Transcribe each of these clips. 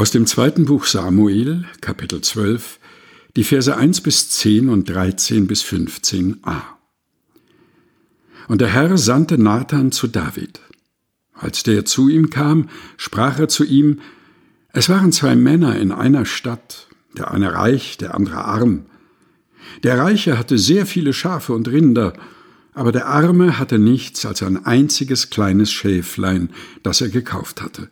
Aus dem zweiten Buch Samuel, Kapitel 12, die Verse 1 bis 10 und 13 bis 15a. Und der Herr sandte Nathan zu David. Als der zu ihm kam, sprach er zu ihm, es waren zwei Männer in einer Stadt, der eine reich, der andere arm. Der Reiche hatte sehr viele Schafe und Rinder, aber der Arme hatte nichts als ein einziges kleines Schäflein, das er gekauft hatte.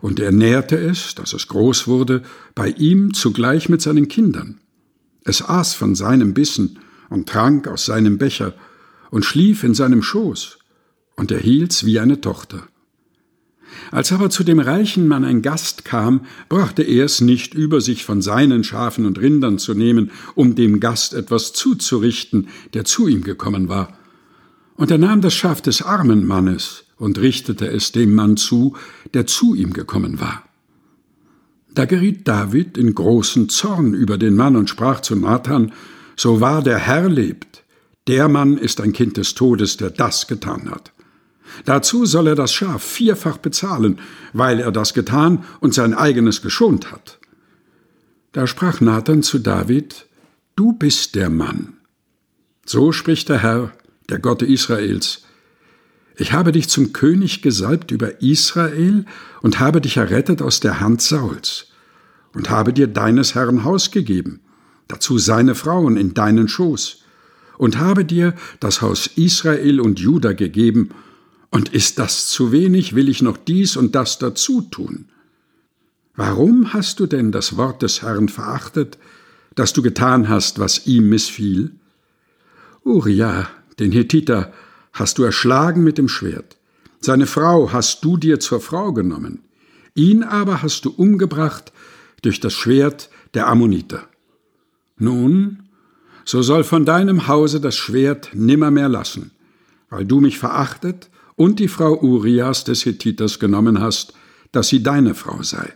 Und er nährte es, dass es groß wurde, bei ihm zugleich mit seinen Kindern. Es aß von seinem Bissen und trank aus seinem Becher und schlief in seinem Schoß, und er hielt's wie eine Tochter. Als aber zu dem reichen Mann ein Gast kam, brachte er es nicht über, sich von seinen Schafen und Rindern zu nehmen, um dem Gast etwas zuzurichten, der zu ihm gekommen war. Und er nahm das Schaf des armen Mannes und richtete es dem Mann zu, der zu ihm gekommen war. Da geriet David in großen Zorn über den Mann und sprach zu Nathan, So wahr der Herr lebt, der Mann ist ein Kind des Todes, der das getan hat. Dazu soll er das Schaf vierfach bezahlen, weil er das getan und sein eigenes geschont hat. Da sprach Nathan zu David, Du bist der Mann. So spricht der Herr, der Gott Israels. Ich habe dich zum König gesalbt über Israel und habe dich errettet aus der Hand Sauls und habe dir deines Herrn Haus gegeben, dazu seine Frauen in deinen Schoß und habe dir das Haus Israel und Juda gegeben und ist das zu wenig, will ich noch dies und das dazu tun. Warum hast du denn das Wort des Herrn verachtet, dass du getan hast, was ihm missfiel? Uriah, den Hethiter, hast du erschlagen mit dem Schwert. Seine Frau hast du dir zur Frau genommen. Ihn aber hast du umgebracht durch das Schwert der Ammoniter. Nun, so soll von deinem Hause das Schwert nimmermehr lassen, weil du mich verachtet und die Frau Urias des Hethiters genommen hast, dass sie deine Frau sei.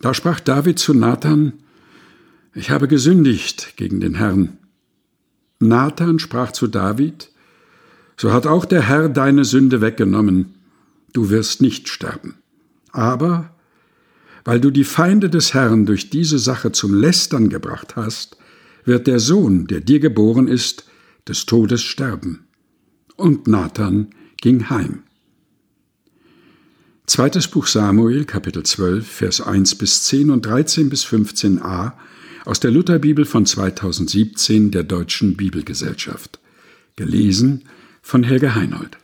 Da sprach David zu Nathan, Ich habe gesündigt gegen den Herrn. Nathan sprach zu David, So hat auch der Herr deine Sünde weggenommen, du wirst nicht sterben. Aber, weil du die Feinde des Herrn durch diese Sache zum Lästern gebracht hast, wird der Sohn, der dir geboren ist, des Todes sterben und Nathan ging heim. Zweites Buch Samuel, Kapitel 12, Vers 1 bis 10 und 13 bis 15a aus der Lutherbibel von 2017 der Deutschen Bibelgesellschaft. Gelesen von Helge Heinold.